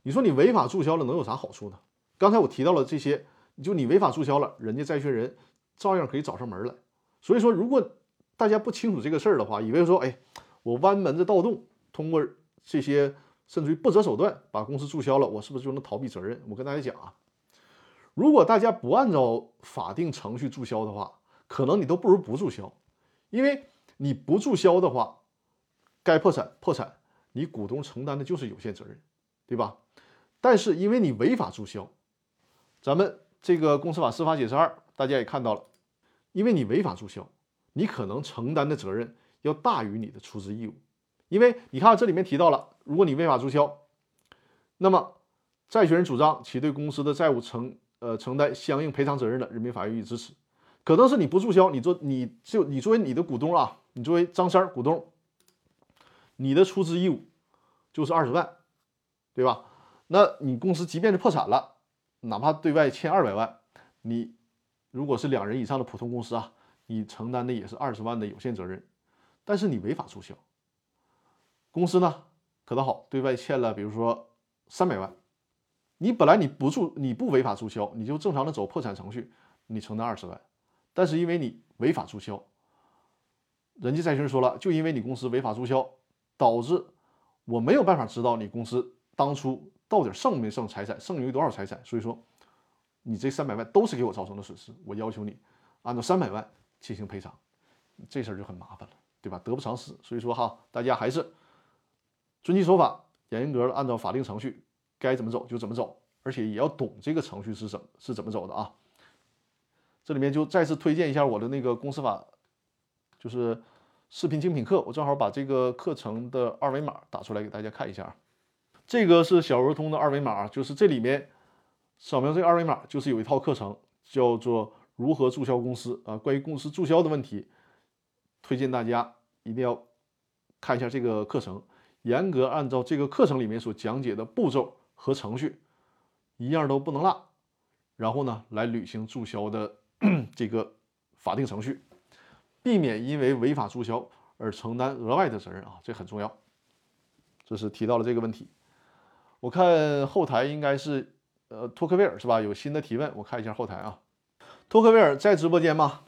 你说你违法注销了能有啥好处呢？刚才我提到了这些，就你违法注销了，人家债权人照样可以找上门来。所以说，如果大家不清楚这个事儿的话，以为说，哎，我弯门子盗洞，通过这些甚至于不择手段把公司注销了，我是不是就能逃避责任？我跟大家讲啊，如果大家不按照法定程序注销的话，可能你都不如不注销，因为你不注销的话，该破产破产，你股东承担的就是有限责任，对吧？但是因为你违法注销。咱们这个公司法司法解释二，大家也看到了，因为你违法注销，你可能承担的责任要大于你的出资义务。因为你看这里面提到了，如果你违法注销，那么债权人主张其对公司的债务承呃承担相应赔偿责任的，人民法院予以支持。可能是你不注销，你做你就你作为你的股东啊，你作为张三股东，你的出资义务就是二十万，对吧？那你公司即便是破产了。哪怕对外欠二百万，你如果是两人以上的普通公司啊，你承担的也是二十万的有限责任。但是你违法注销，公司呢可倒好，对外欠了，比如说三百万，你本来你不注你不违法注销，你就正常的走破产程序，你承担二十万，但是因为你违法注销，人家债权人说了，就因为你公司违法注销，导致我没有办法知道你公司当初到底剩没剩财产，剩余多少财产，所以说你这三百万都是给我造成的损失，我要求你按照三百万进行赔偿，这事儿就很麻烦了，对吧？得不偿失，所以说哈，大家还是遵纪守法，严格的按照法定程序该怎么走就怎么走，而且也要懂这个程序是怎是怎么走的啊。这里面就再次推荐一下我的那个公司法，就是视频精品课，我正好把这个课程的二维码打出来给大家看一下。这个是小鹅通的二维码，就是这里面扫描这个二维码，就是有一套课程叫做如何注销公司啊，关于公司注销的问题，推荐大家一定要看一下这个课程，严格按照这个课程里面所讲解的步骤和程序，一样都不能落，然后呢来履行注销的。<clears throat> 这个法定程序，避免因为违法注销而承担额外的责任啊，这很重要。这是提到了这个问题。我看后台应该是呃托克维尔是吧？有新的提问，我看一下后台啊。托克维尔在直播间吗？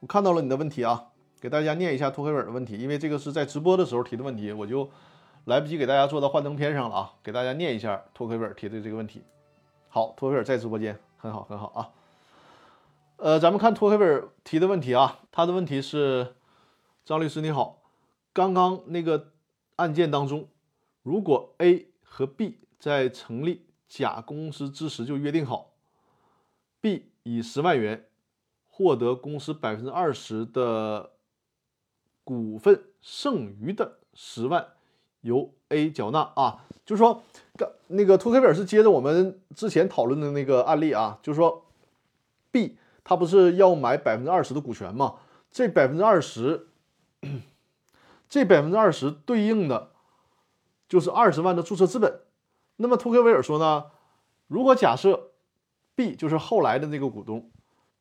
我看到了你的问题啊，给大家念一下托克维尔的问题，因为这个是在直播的时候提的问题，我就来不及给大家做到幻灯片上了啊，给大家念一下托克维尔提的这个问题。好，托克维尔在直播间，很好很好啊。呃，咱们看托克维尔提的问题啊，他的问题是：张律师你好，刚刚那个案件当中，如果 A 和 B 在成立甲公司之时就约定好，B 以十万元获得公司百分之二十的股份，剩余的十万由 A 缴纳啊，就是说，那个托克维尔是接着我们之前讨论的那个案例啊，就是说 B。他不是要买百分之二十的股权吗？这百分之二十，这百分之二十对应的就是二十万的注册资本。那么托克维尔说呢，如果假设 B 就是后来的那个股东，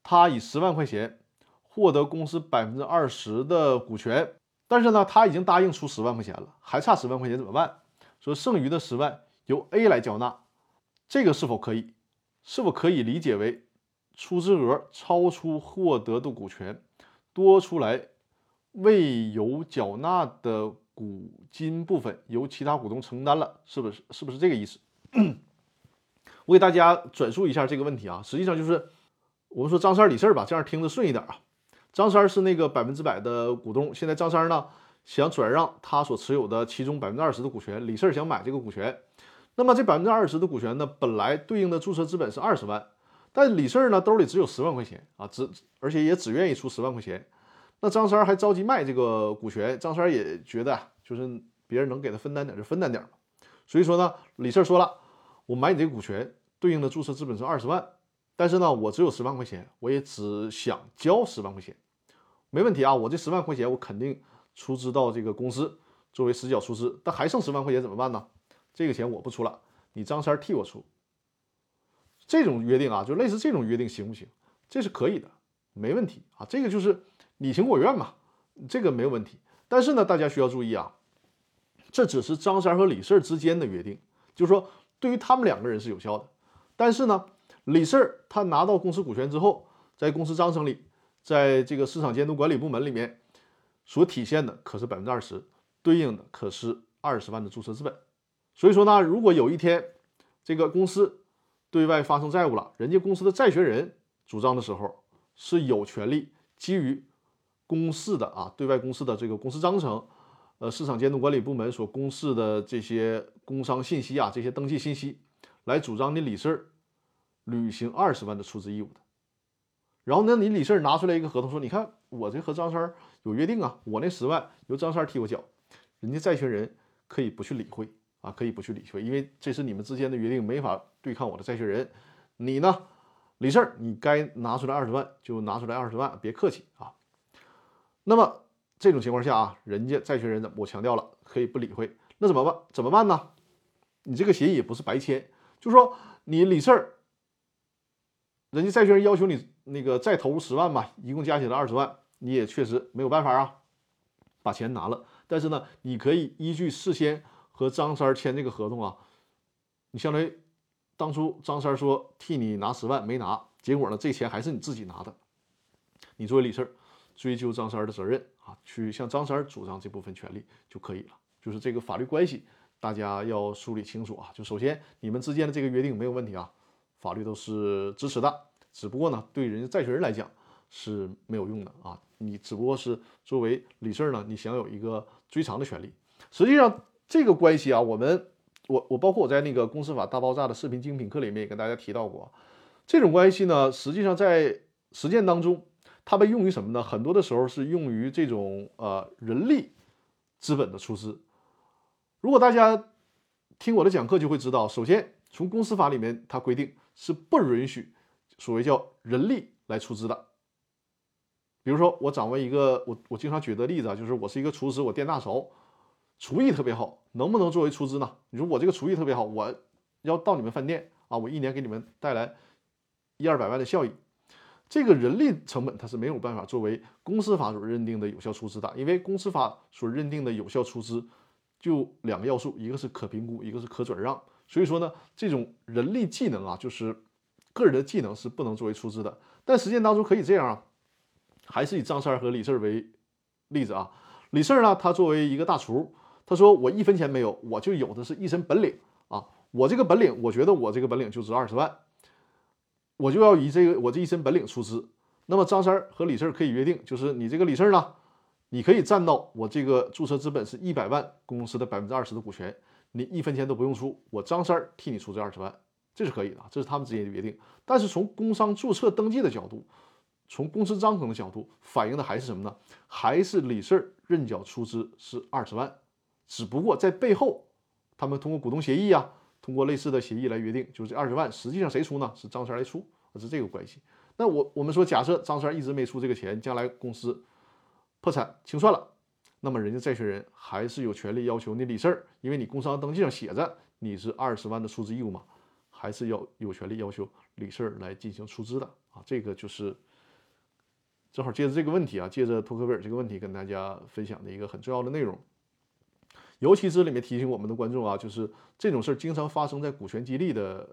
他以十万块钱获得公司百分之二十的股权，但是呢，他已经答应出十万块钱了，还差十万块钱怎么办？说剩余的十万由 A 来缴纳，这个是否可以？是否可以理解为？出资额超出获得的股权多出来未有缴纳的股金部分由其他股东承担了，是不是？是不是这个意思？<coughs> 我给大家转述一下这个问题啊，实际上就是我们说张三李四吧，这样听着顺一点啊。张三是那个百分之百的股东，现在张三呢想转让他所持有的其中百分之二十的股权，李四想买这个股权，那么这百分之二十的股权呢，本来对应的注册资本是二十万。但李四呢，兜里只有十万块钱啊，只而且也只愿意出十万块钱。那张三还着急卖这个股权，张三也觉得就是别人能给他分担点就分担点嘛。所以说呢，李四说了，我买你这个股权，对应的注册资本是二十万，但是呢，我只有十万块钱，我也只想交十万块钱，没问题啊，我这十万块钱我肯定出资到这个公司作为实缴出资，但还剩十万块钱怎么办呢？这个钱我不出了，你张三替我出。这种约定啊，就类似这种约定行不行？这是可以的，没问题啊。这个就是你情我愿嘛，这个没有问题。但是呢，大家需要注意啊，这只是张三和李四之间的约定，就是说对于他们两个人是有效的。但是呢，李四他拿到公司股权之后，在公司章程里，在这个市场监督管理部门里面所体现的可是百分之二十，对应的可是二十万的注册资本。所以说呢，如果有一天这个公司，对外发生债务了，人家公司的债权人主张的时候是有权利基于公示的啊，对外公示的这个公司章程，呃，市场监督管理部门所公示的这些工商信息啊，这些登记信息，来主张你李四履行二十万的出资义务的。然后呢，你李四拿出来一个合同说，你看我这和张三有约定啊，我那十万由张三替我缴，人家债权人可以不去理会。啊，可以不去理会，因为这是你们之间的约定，没法对抗我的债权人。你呢，李四，你该拿出来二十万就拿出来二十万，别客气啊。那么这种情况下啊，人家债权人我强调了，可以不理会。那怎么办？怎么办呢？你这个协议也不是白签，就是说你李四，人家债权人要求你那个再投入十万吧，一共加起来二十万，你也确实没有办法啊，把钱拿了。但是呢，你可以依据事先。和张三签这个合同啊，你相当于当初张三说替你拿十万没拿，结果呢这钱还是你自己拿的，你作为李四追究张三的责任啊，去向张三主张这部分权利就可以了。就是这个法律关系，大家要梳理清楚啊。就首先你们之间的这个约定没有问题啊，法律都是支持的。只不过呢，对人家债权人来讲是没有用的啊。你只不过是作为李四呢，你享有一个追偿的权利。实际上，这个关系啊，我们我我包括我在那个公司法大爆炸的视频精品课里面也跟大家提到过，这种关系呢，实际上在实践当中，它被用于什么呢？很多的时候是用于这种呃人力资本的出资。如果大家听我的讲课，就会知道，首先从公司法里面它规定是不允许所谓叫人力来出资的。比如说，我掌握一个我我经常举的例子啊，就是我是一个厨师，我店大勺。厨艺特别好，能不能作为出资呢？你说我这个厨艺特别好，我要到你们饭店啊，我一年给你们带来一二百万的效益，这个人力成本它是没有办法作为公司法所认定的有效出资的，因为公司法所认定的有效出资就两个要素，一个是可评估，一个是可转让。所以说呢，这种人力技能啊，就是个人的技能是不能作为出资的。但实践当中可以这样啊，还是以张三和李四为例子啊，李四呢，他作为一个大厨。他说：“我一分钱没有，我就有的是一身本领啊！我这个本领，我觉得我这个本领就值二十万，我就要以这个我这一身本领出资。那么张三和李四可以约定，就是你这个李四呢，你可以占到我这个注册资本是一百万公司的百分之二十的股权，你一分钱都不用出，我张三替你出这二十万，这是可以的，这是他们之间的约定。但是从工商注册登记的角度，从公司章程的角度，反映的还是什么呢？还是李四认缴出资是二十万。”只不过在背后，他们通过股东协议啊，通过类似的协议来约定，就是这二十万实际上谁出呢？是张三来出，是这个关系。那我我们说，假设张三一直没出这个钱，将来公司破产清算了，那么人家债权人还是有权利要求你李四，因为你工商登记上写着你是二十万的出资义务嘛，还是要有权利要求李四来进行出资的啊。这个就是正好借着这个问题啊，借着托克维尔这个问题跟大家分享的一个很重要的内容。尤其是里面提醒我们的观众啊，就是这种事儿经常发生在股权激励的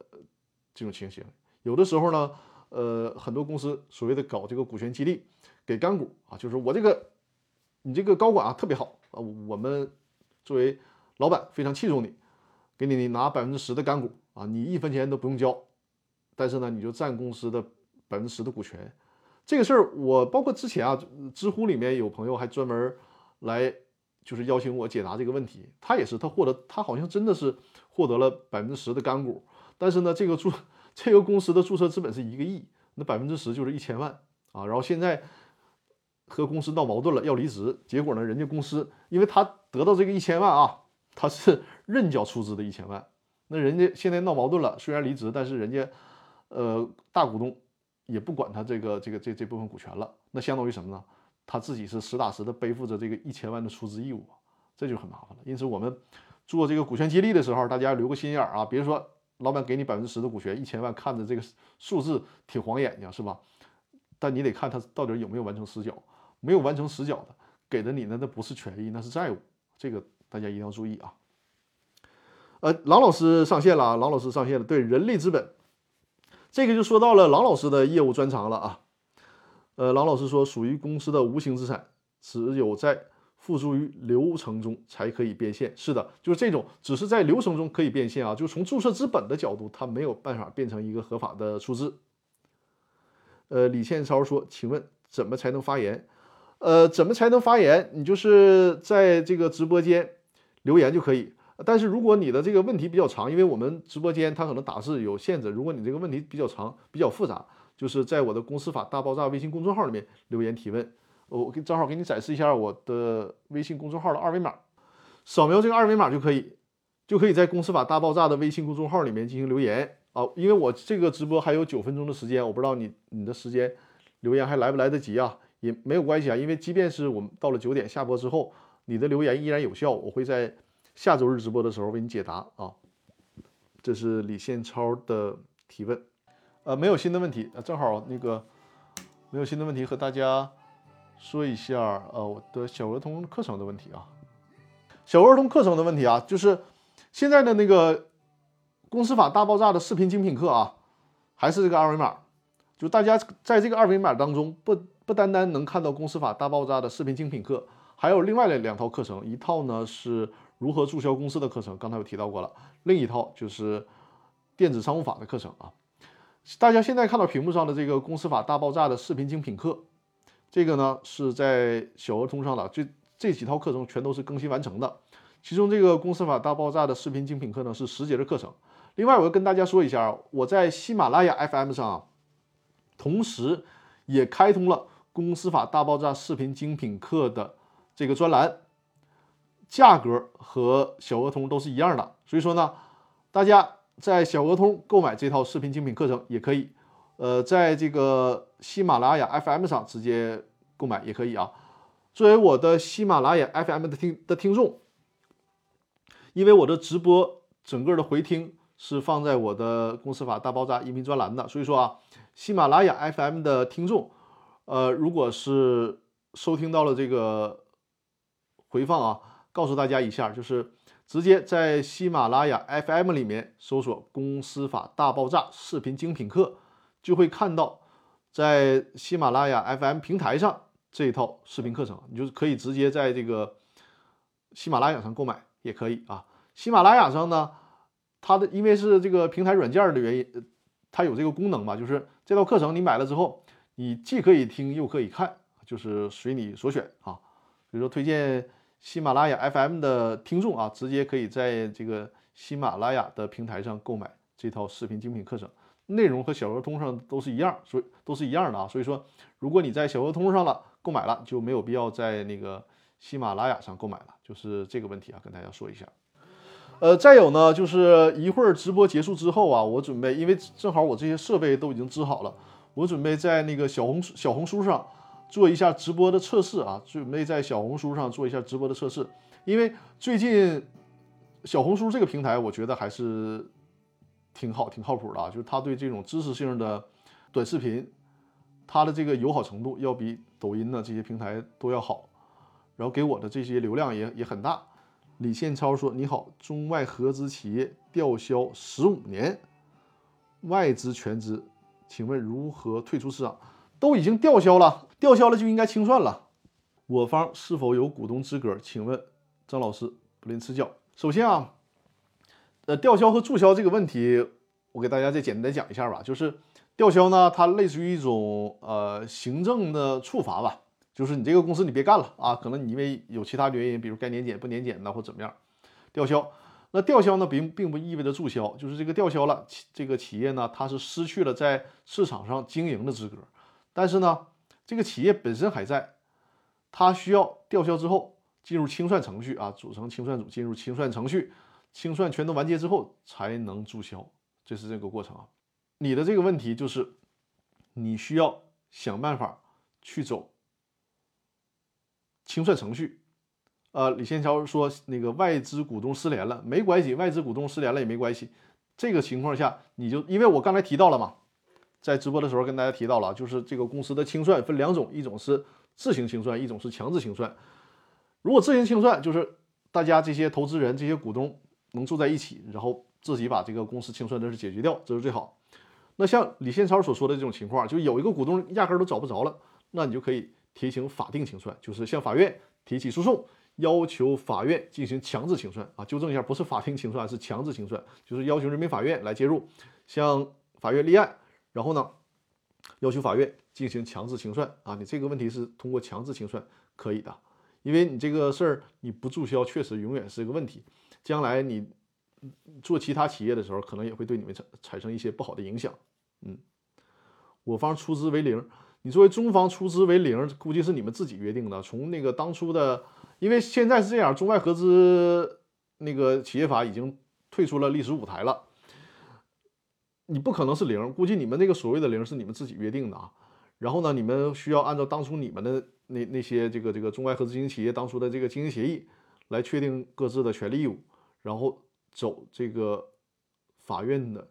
这种情形。有的时候呢，呃，很多公司所谓的搞这个股权激励，给干股啊，就是我这个你这个高管啊特别好啊，我们作为老板非常器重你，给你拿百分之十的干股啊，你一分钱都不用交，但是呢，你就占公司的百分之十的股权。这个事儿我包括之前啊，知乎里面有朋友还专门来。就是邀请我解答这个问题，他也是，他获得他好像真的是获得了百分之十的干股，但是呢，这个注 <laughs> 这个公司的注册资本是一个亿，那百分之十就是一千万啊。然后现在和公司闹矛盾了，要离职，结果呢，人家公司因为他得到这个一千万啊，他是认缴出资的一千万，那人家现在闹矛盾了，虽然离职，但是人家呃大股东也不管他这个这个这这部分股权了，那相当于什么呢？他自己是实打实的背负着这个一千万的出资义务，这就很麻烦了。因此，我们做这个股权激励的时候，大家留个心眼儿啊，别说老板给你百分之十的股权，一千万看着这个数字挺晃眼睛，是吧？但你得看他到底有没有完成实缴，没有完成实缴的，给的你呢，那不是权益，那是债务，这个大家一定要注意啊。呃，郎老师上线了，郎老师上线了。对，人力资本，这个就说到了郎老师的业务专长了啊。呃，郎老师说，属于公司的无形资产，只有在付诸于流程中才可以变现。是的，就是这种，只是在流程中可以变现啊。就从注册资本的角度，它没有办法变成一个合法的出资。呃，李倩超说，请问怎么才能发言？呃，怎么才能发言？你就是在这个直播间留言就可以。但是如果你的这个问题比较长，因为我们直播间它可能打字有限制，如果你这个问题比较长、比较复杂。就是在我的公司法大爆炸微信公众号里面留言提问，我给正好给你展示一下我的微信公众号的二维码，扫描这个二维码就可以，就可以在公司法大爆炸的微信公众号里面进行留言啊。因为我这个直播还有九分钟的时间，我不知道你你的时间留言还来不来得及啊？也没有关系啊，因为即便是我们到了九点下播之后，你的留言依然有效，我会在下周日直播的时候为你解答啊。这是李宪超的提问。呃，没有新的问题，呃正好那个没有新的问题，和大家说一下，呃，我的小儿童课程的问题啊。小额儿童课程的问题啊，就是现在的那个公司法大爆炸的视频精品课啊，还是这个二维码，就大家在这个二维码当中不不单单能看到公司法大爆炸的视频精品课，还有另外的两套课程，一套呢是如何注销公司的课程，刚才有提到过了，另一套就是电子商务法的课程啊。大家现在看到屏幕上的这个公司法大爆炸的视频精品课，这个呢是在小额通上的，这这几套课程全都是更新完成的。其中这个公司法大爆炸的视频精品课呢是十节的课程。另外，我要跟大家说一下，我在喜马拉雅 FM 上啊，同时也开通了公司法大爆炸视频精品课的这个专栏，价格和小额通都是一样的。所以说呢，大家。在小额通购买这套视频精品课程也可以，呃，在这个喜马拉雅 FM 上直接购买也可以啊。作为我的喜马拉雅 FM 的听的听众，因为我的直播整个的回听是放在我的公司法大爆炸音频专栏的，所以说啊，喜马拉雅 FM 的听众，呃，如果是收听到了这个回放啊，告诉大家一下，就是。直接在喜马拉雅 FM 里面搜索“公司法大爆炸”视频精品课，就会看到在喜马拉雅 FM 平台上这一套视频课程，你就可以直接在这个喜马拉雅上购买，也可以啊。喜马拉雅上呢，它的因为是这个平台软件的原因，它有这个功能嘛，就是这套课程你买了之后，你既可以听又可以看，就是随你所选啊。比如说推荐。喜马拉雅 FM 的听众啊，直接可以在这个喜马拉雅的平台上购买这套视频精品课程，内容和小额通上都是一样，所以都是一样的啊。所以说，如果你在小额通上了购买了，就没有必要在那个喜马拉雅上购买了，就是这个问题啊，跟大家说一下。呃，再有呢，就是一会儿直播结束之后啊，我准备，因为正好我这些设备都已经支好了，我准备在那个小红书小红书上。做一下直播的测试啊，准备在小红书上做一下直播的测试，因为最近小红书这个平台，我觉得还是挺好、挺靠谱的啊。就是它对这种知识性的短视频，它的这个友好程度要比抖音呢这些平台都要好，然后给我的这些流量也也很大。李宪超说：“你好，中外合资企业吊销十五年，外资全资，请问如何退出市场？”都已经吊销了，吊销了就应该清算了。我方是否有股东资格？请问张老师不吝赐教。首先啊，呃，吊销和注销这个问题，我给大家再简单讲一下吧。就是吊销呢，它类似于一种呃行政的处罚吧，就是你这个公司你别干了啊，可能你因为有其他原因，比如该年检不年检的或怎么样，吊销。那吊销呢，并并不意味着注销，就是这个吊销了，这个企业呢，它是失去了在市场上经营的资格。但是呢，这个企业本身还在，它需要吊销之后进入清算程序啊，组成清算组进入清算程序，清算全都完结之后才能注销，这是这个过程啊。你的这个问题就是，你需要想办法去走清算程序。呃，李先超说那个外资股东失联了，没关系，外资股东失联了也没关系。这个情况下，你就因为我刚才提到了嘛。在直播的时候跟大家提到了，就是这个公司的清算分两种，一种是自行清算，一种是强制清算。如果自行清算，就是大家这些投资人、这些股东能坐在一起，然后自己把这个公司清算的事解决掉，这是最好。那像李宪超所说的这种情况，就有一个股东压根都找不着了，那你就可以提请法定清算，就是向法院提起诉讼，要求法院进行强制清算啊。纠正一下，不是法定清算，是强制清算，就是要求人民法院来介入，向法院立案。然后呢，要求法院进行强制清算啊！你这个问题是通过强制清算可以的，因为你这个事儿你不注销，确实永远是一个问题。将来你做其他企业的时候，可能也会对你们产产生一些不好的影响。嗯，我方出资为零，你作为中方出资为零，估计是你们自己约定的。从那个当初的，因为现在是这样，中外合资那个企业法已经退出了历史舞台了。你不可能是零，估计你们那个所谓的零是你们自己约定的啊。然后呢，你们需要按照当初你们的那那些这个这个中外合资经营企业当初的这个经营协议来确定各自的权利义务，然后走这个法院的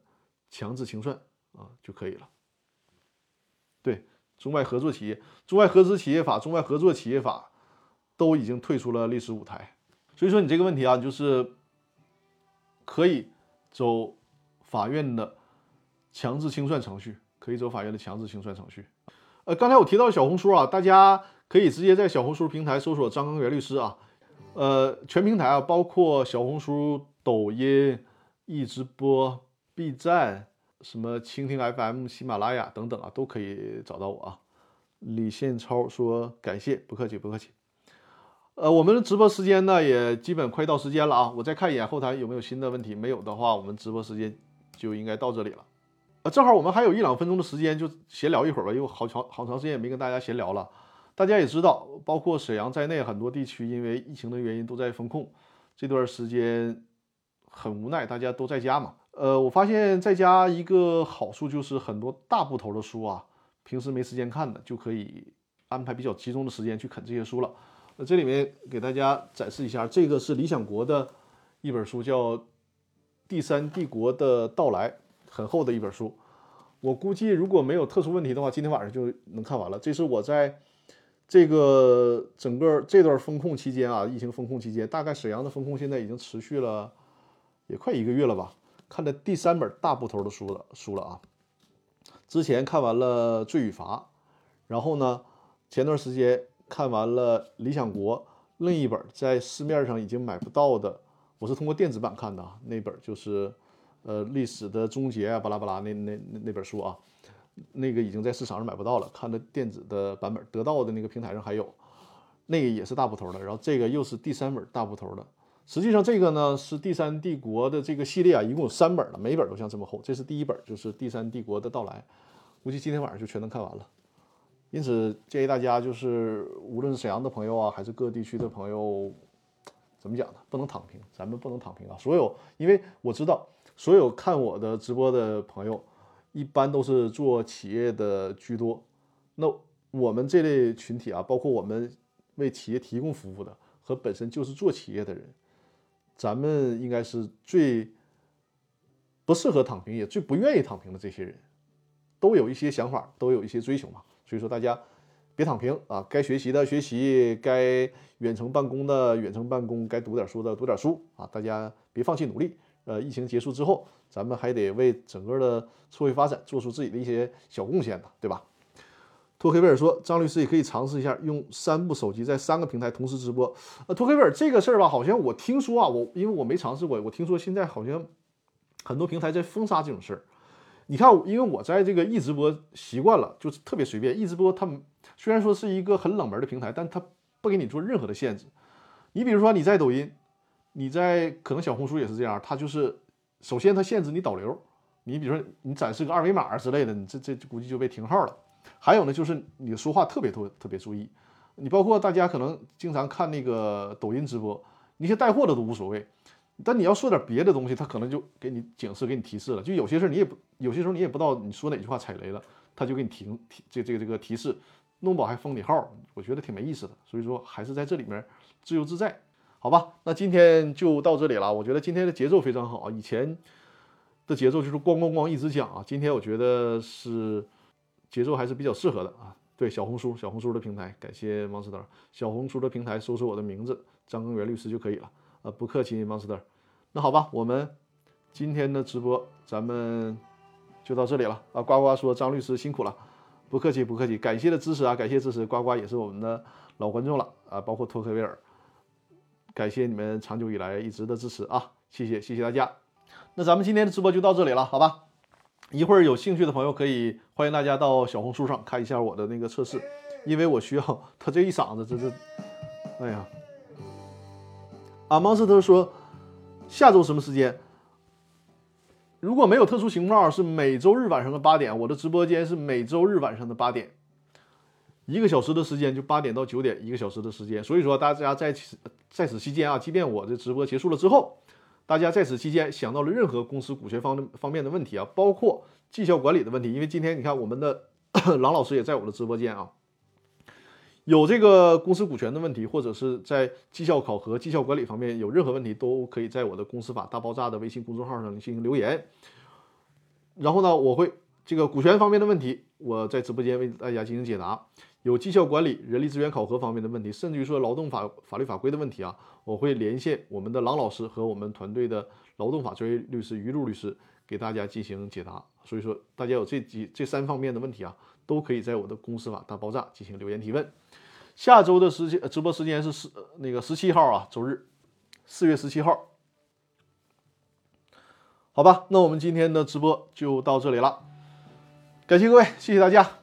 强制清算啊就可以了。对，中外合作企业、中外合资企业法、中外合作企业法都已经退出了历史舞台。所以说你这个问题啊，就是可以走法院的强制清算程序，可以走法院的强制清算程序。呃，刚才我提到小红书啊，大家可以直接在小红书平台搜索张根源律师啊。呃，全平台啊，包括小红书、抖音、易直播、B 站、什么蜻蜓 FM、喜马拉雅等等啊，都可以找到我啊。李宪超说：“感谢，不客气，不客气。”呃，我们的直播时间呢，也基本快到时间了啊。我再看一眼后台有没有新的问题，没有的话，我们直播时间就应该到这里了。呃，正好我们还有一两分钟的时间，就闲聊一会儿吧，因为好长好长时间也没跟大家闲聊了。大家也知道，包括沈阳在内，很多地区因为疫情的原因都在封控，这段时间很无奈，大家都在家嘛。呃，我发现在家一个好处就是很多大部头的书啊，平时没时间看的，就可以安排比较集中的时间去啃这些书了。那这里面给大家展示一下，这个是理想国的一本书，叫《第三帝国的到来》。很厚的一本书，我估计如果没有特殊问题的话，今天晚上就能看完了。这是我在这个整个这段风控期间啊，疫情风控期间，大概沈阳的风控现在已经持续了也快一个月了吧？看的第三本大部头的书了，书了啊。之前看完了《罪与罚》，然后呢，前段时间看完了《理想国》，另一本在市面上已经买不到的，我是通过电子版看的啊，那本就是。呃，历史的终结啊，巴拉巴拉，那那那本书啊，那个已经在市场上买不到了，看的电子的版本，得到的那个平台上还有，那个也是大部头的，然后这个又是第三本大部头的，实际上这个呢是第三帝国的这个系列啊，一共有三本了，每本都像这么厚，这是第一本，就是第三帝国的到来，估计今天晚上就全能看完了，因此建议大家就是无论是沈阳的朋友啊，还是各地区的朋友，怎么讲呢？不能躺平，咱们不能躺平啊，所有，因为我知道。所有看我的直播的朋友，一般都是做企业的居多。那我们这类群体啊，包括我们为企业提供服务的和本身就是做企业的人，咱们应该是最不适合躺平，也最不愿意躺平的这些人，都有一些想法，都有一些追求嘛。所以说，大家别躺平啊，该学习的学习，该远程办公的远程办公，该读点书的读点书啊，大家别放弃努力。呃，疫情结束之后，咱们还得为整个的社会发展做出自己的一些小贡献吧，对吧？托克贝尔说，张律师也可以尝试一下用三部手机在三个平台同时直播。呃，托克贝尔这个事儿吧，好像我听说啊，我因为我没尝试过，我听说现在好像很多平台在封杀这种事儿。你看，因为我在这个易直播习惯了，就是特别随便。易直播他们虽然说是一个很冷门的平台，但它不给你做任何的限制。你比如说你在抖音。你在可能小红书也是这样，它就是首先它限制你导流，你比如说你展示个二维码之类的，你这这估计就被停号了。还有呢，就是你说话特别特特别注意，你包括大家可能经常看那个抖音直播，那些带货的都无所谓，但你要说点别的东西，他可能就给你警示、给你提示了。就有些事你也不有些时候你也不知道你说哪句话踩雷了，他就给你停提这这个这个提示，弄不好还封你号，我觉得挺没意思的。所以说还是在这里面自由自在。好吧，那今天就到这里了。我觉得今天的节奏非常好，以前的节奏就是咣咣咣一直讲啊。今天我觉得是节奏还是比较适合的啊。对，小红书，小红书的平台，感谢 Monster。小红书的平台搜索我的名字张根源律师就可以了。啊，不客气，Monster。那好吧，我们今天的直播咱们就到这里了啊。呱呱说张律师辛苦了，不客气不客气，感谢的支持啊，感谢支持。呱呱也是我们的老观众了啊，包括托克维尔。感谢你们长久以来一直的支持啊！谢谢谢谢大家。那咱们今天的直播就到这里了，好吧？一会儿有兴趣的朋友可以欢迎大家到小红书上看一下我的那个测试，因为我需要他这一嗓子，这这，哎呀！阿芒斯特说下周什么时间？如果没有特殊情况，是每周日晚上的八点。我的直播间是每周日晚上的八点。一个小时的时间就八点到九点，一个小时的时间，所以说大家在此在此期间啊，即便我的直播结束了之后，大家在此期间想到了任何公司股权方方面的问题啊，包括绩效管理的问题，因为今天你看我们的 <clears throat> 郎老师也在我的直播间啊，有这个公司股权的问题，或者是在绩效考核、绩效管理方面有任何问题，都可以在我的公司法大爆炸的微信公众号上进行留言，然后呢，我会。这个股权方面的问题，我在直播间为大家进行解答；有绩效管理、人力资源考核方面的问题，甚至于说劳动法法律法规的问题啊，我会连线我们的郎老师和我们团队的劳动法专业律师于璐律师给大家进行解答。所以说，大家有这几这三方面的问题啊，都可以在我的公司法大爆炸进行留言提问。下周的时间直播时间是十那个十七号啊，周日，四月十七号。好吧，那我们今天的直播就到这里了，感谢各位，谢谢大家。